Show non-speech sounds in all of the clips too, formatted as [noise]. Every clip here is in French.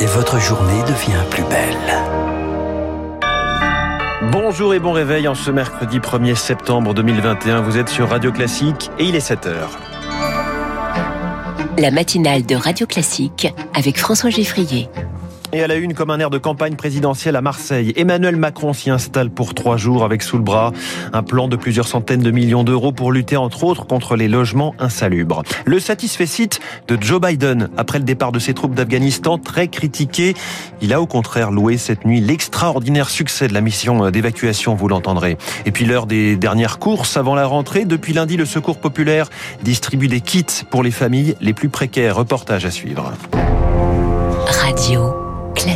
et votre journée devient plus belle. Bonjour et bon réveil en ce mercredi 1er septembre 2021. Vous êtes sur Radio Classique et il est 7 heures. La matinale de Radio Classique avec François Geffrier. Et à la une, comme un air de campagne présidentielle à Marseille, Emmanuel Macron s'y installe pour trois jours avec sous le bras un plan de plusieurs centaines de millions d'euros pour lutter entre autres contre les logements insalubres. Le satisfait site de Joe Biden après le départ de ses troupes d'Afghanistan, très critiqué. Il a au contraire loué cette nuit l'extraordinaire succès de la mission d'évacuation, vous l'entendrez. Et puis l'heure des dernières courses avant la rentrée. Depuis lundi, le Secours populaire distribue des kits pour les familles les plus précaires. Reportage à suivre. Radio.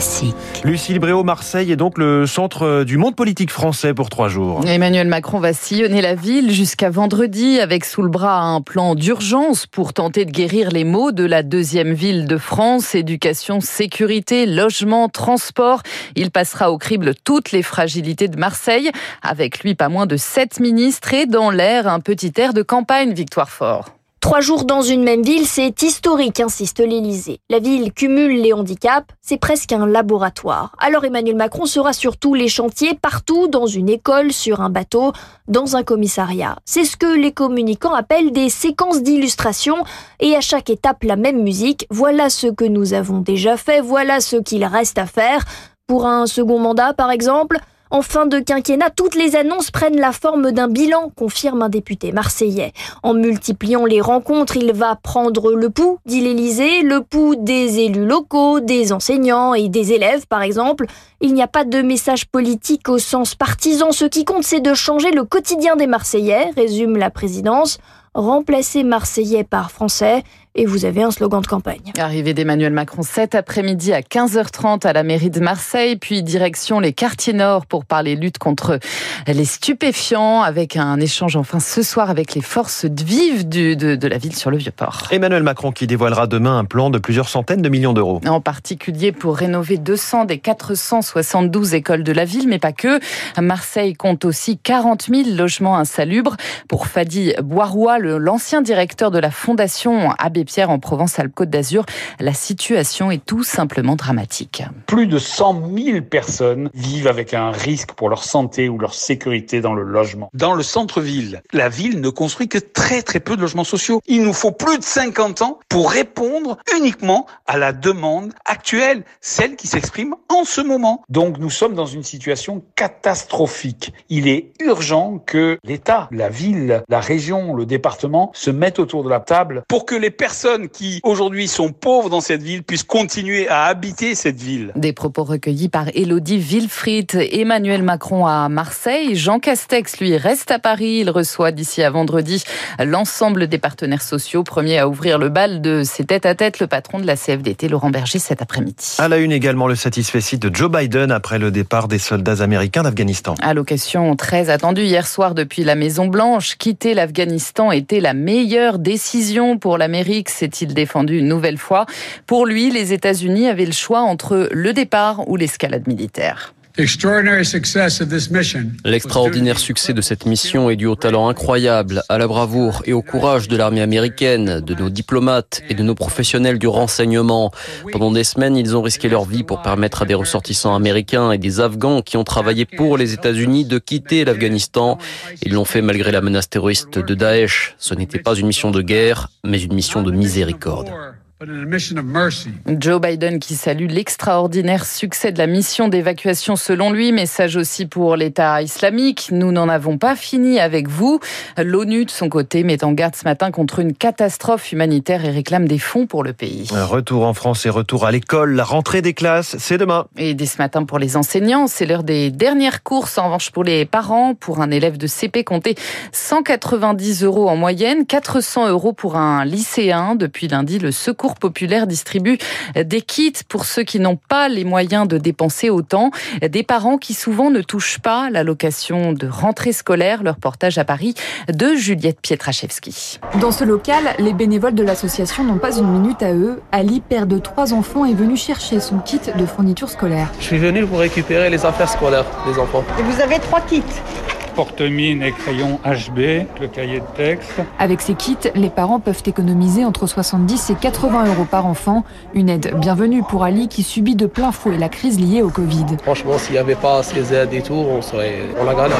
Classique. Lucille Bréau, Marseille est donc le centre du monde politique français pour trois jours. Emmanuel Macron va sillonner la ville jusqu'à vendredi avec sous le bras un plan d'urgence pour tenter de guérir les maux de la deuxième ville de France. Éducation, sécurité, logement, transport. Il passera au crible toutes les fragilités de Marseille. Avec lui, pas moins de sept ministres et dans l'air, un petit air de campagne, Victoire Fort. Trois jours dans une même ville, c'est historique, insiste l'Élysée. La ville cumule les handicaps, c'est presque un laboratoire. Alors Emmanuel Macron sera sur tous les chantiers, partout, dans une école, sur un bateau, dans un commissariat. C'est ce que les communicants appellent des séquences d'illustration, et à chaque étape la même musique. Voilà ce que nous avons déjà fait, voilà ce qu'il reste à faire. Pour un second mandat, par exemple, en fin de quinquennat, toutes les annonces prennent la forme d'un bilan, confirme un député marseillais. En multipliant les rencontres, il va prendre le pouls, dit l'Élysée, le pouls des élus locaux, des enseignants et des élèves, par exemple. Il n'y a pas de message politique au sens partisan. Ce qui compte, c'est de changer le quotidien des Marseillais, résume la présidence. Remplacer Marseillais par Français et vous avez un slogan de campagne. Arrivée d'Emmanuel Macron cet après-midi à 15h30 à la mairie de Marseille, puis direction les quartiers nord pour parler lutte contre les stupéfiants, avec un échange enfin ce soir avec les forces vives de, de la ville sur le Vieux-Port. Emmanuel Macron qui dévoilera demain un plan de plusieurs centaines de millions d'euros. En particulier pour rénover 200 des 472 écoles de la ville, mais pas que. Marseille compte aussi 40 000 logements insalubres. Pour Fadi Boirois, l'ancien directeur de la Fondation Abbé Pierre en Provence-Alpes-Côte d'Azur, la situation est tout simplement dramatique. Plus de 100 000 personnes vivent avec un risque pour leur santé ou leur sécurité dans le logement. Dans le centre-ville, la ville ne construit que très très peu de logements sociaux. Il nous faut plus de 50 ans pour répondre uniquement à la demande actuelle, celle qui s'exprime en ce moment. Donc nous sommes dans une situation catastrophique. Il est urgent que l'État, la ville, la région, le département se mettent autour de la table pour que les personnes personnes qui aujourd'hui sont pauvres dans cette ville puissent continuer à habiter cette ville. Des propos recueillis par Elodie Wilfried, Emmanuel Macron à Marseille. Jean Castex, lui, reste à Paris. Il reçoit d'ici à vendredi l'ensemble des partenaires sociaux. Premier à ouvrir le bal de ses tête-à-tête, le patron de la CFDT, Laurent Berger, cet après-midi. À la une également le satisfait site de Joe Biden après le départ des soldats américains d'Afghanistan. Allocation très attendue hier soir depuis la Maison Blanche. Quitter l'Afghanistan était la meilleure décision pour l'Amérique s'est-il défendu une nouvelle fois? Pour lui, les États-Unis avaient le choix entre le départ ou l'escalade militaire. L'extraordinaire succès de cette mission est dû au talent incroyable, à la bravoure et au courage de l'armée américaine, de nos diplomates et de nos professionnels du renseignement. Pendant des semaines, ils ont risqué leur vie pour permettre à des ressortissants américains et des Afghans qui ont travaillé pour les États-Unis de quitter l'Afghanistan. Ils l'ont fait malgré la menace terroriste de Daesh. Ce n'était pas une mission de guerre, mais une mission de miséricorde. Joe Biden qui salue l'extraordinaire succès de la mission d'évacuation selon lui. Message aussi pour l'État islamique. Nous n'en avons pas fini avec vous. L'ONU de son côté met en garde ce matin contre une catastrophe humanitaire et réclame des fonds pour le pays. Retour en France et retour à l'école. La rentrée des classes, c'est demain. Et dès ce matin pour les enseignants, c'est l'heure des dernières courses. En revanche pour les parents, pour un élève de CP, comptez 190 euros en moyenne, 400 euros pour un lycéen. Depuis lundi, le secours populaire distribue des kits pour ceux qui n'ont pas les moyens de dépenser autant. Des parents qui souvent ne touchent pas l'allocation de rentrée scolaire. Leur portage à Paris de Juliette Pietraszewski. Dans ce local, les bénévoles de l'association n'ont pas une minute à eux. Ali, père de trois enfants, est venu chercher son kit de fourniture scolaire. Je suis venu pour récupérer les affaires scolaires des enfants. Et vous avez trois kits porte-mine et crayon HB, le cahier de texte. Avec ces kits, les parents peuvent économiser entre 70 et 80 euros par enfant. Une aide bienvenue pour Ali qui subit de plein fouet la crise liée au Covid. Franchement, s'il n'y avait pas ces aides et tout, on serait on la galère.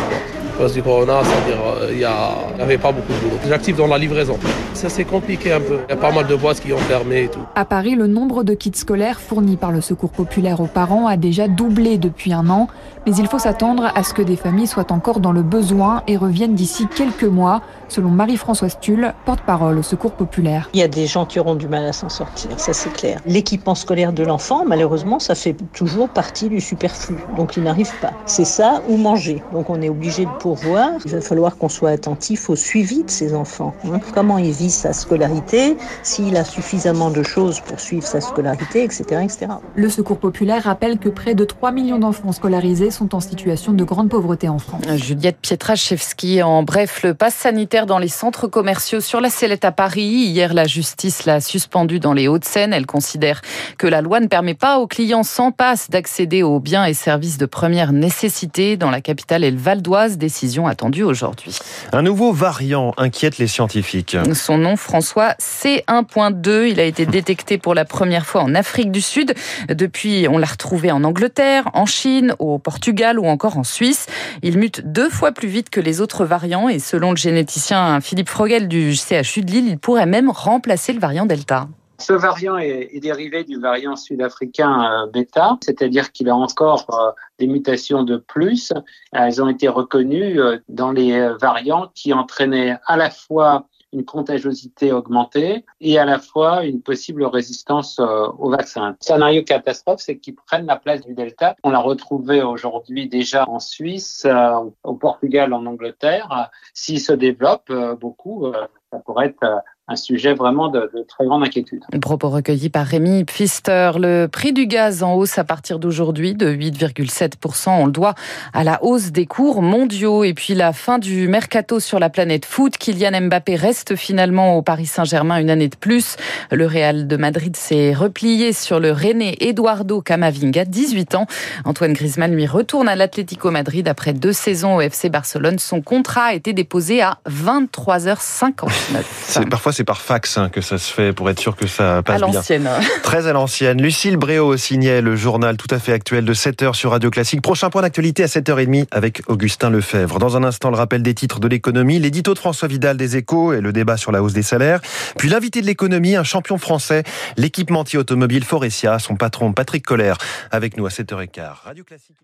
Cause du corona, c'est-à-dire il n'y avait pas beaucoup de boulot. J'active dans la livraison. Ça c'est compliqué un peu. Il y a pas mal de boîtes qui ont fermé et tout. À Paris, le nombre de kits scolaires fournis par le Secours populaire aux parents a déjà doublé depuis un an. Mais il faut s'attendre à ce que des familles soient encore dans le besoin et reviennent d'ici quelques mois, selon Marie-Françoise Tulle, porte-parole au Secours populaire. Il y a des gens qui auront du mal à s'en sortir, ça c'est clair. L'équipement scolaire de l'enfant, malheureusement, ça fait toujours partie du superflu, donc il n'arrive pas. C'est ça ou manger. Donc on est obligé de pourvoir. Il va falloir qu'on soit attentif au suivi de ces enfants. Hein. Comment il vit sa scolarité, s'il a suffisamment de choses pour suivre sa scolarité, etc. etc. Le Secours populaire rappelle que près de 3 millions d'enfants scolarisés sont en situation de grande pauvreté en France. Juliette Pietraszewski, en bref, le pass sanitaire dans les centres commerciaux sur la sellette à Paris. Hier, la justice l'a suspendu dans les Hauts-de-Seine. Elle considère que la loi ne permet pas aux clients sans passe d'accéder aux biens et services de première nécessité dans la capitale et le Val d'Oise. Décision attendue aujourd'hui. Un nouveau variant inquiète les scientifiques. Son nom, François C1.2. Il a été détecté pour la première fois en Afrique du Sud. Depuis, on l'a retrouvé en Angleterre, en Chine, au Portugal ou encore en Suisse. Il mute deux fois plus vite que les autres variants et selon le généticien Philippe Frogel du CHU de Lille, il pourrait même remplacer le variant Delta. Ce variant est, est, dérivé du variant sud-africain euh, bêta, c'est-à-dire qu'il a encore euh, des mutations de plus. Elles ont été reconnues euh, dans les variants qui entraînaient à la fois une contagiosité augmentée et à la fois une possible résistance au vaccin. Le scénario catastrophe, c'est qu'ils prennent la place du Delta. On l'a retrouvé aujourd'hui déjà en Suisse, au Portugal, en Angleterre. S'il se développe beaucoup, ça pourrait être un sujet vraiment de, de, très grande inquiétude. Propos recueillis par Rémi Pfister. Le prix du gaz en hausse à partir d'aujourd'hui de 8,7%. On le doit à la hausse des cours mondiaux et puis la fin du mercato sur la planète foot. Kylian Mbappé reste finalement au Paris Saint-Germain une année de plus. Le Real de Madrid s'est replié sur le René Eduardo Camavinga, 18 ans. Antoine Griezmann lui retourne à l'Atlético Madrid après deux saisons au FC Barcelone. Son contrat a été déposé à 23h59. [laughs] C'est parfois c'est par fax hein, que ça se fait pour être sûr que ça passe à l'ancienne. [laughs] Très à l'ancienne. Lucille Bréau signait le journal tout à fait actuel de 7h sur Radio Classique. Prochain point d'actualité à 7h30 avec Augustin Lefebvre. Dans un instant, le rappel des titres de l'économie, l'édito de François Vidal des Échos et le débat sur la hausse des salaires. Puis l'invité de l'économie, un champion français, l'équipementier automobile Forestia, son patron Patrick Collère, avec nous à 7h15. Radio Classique.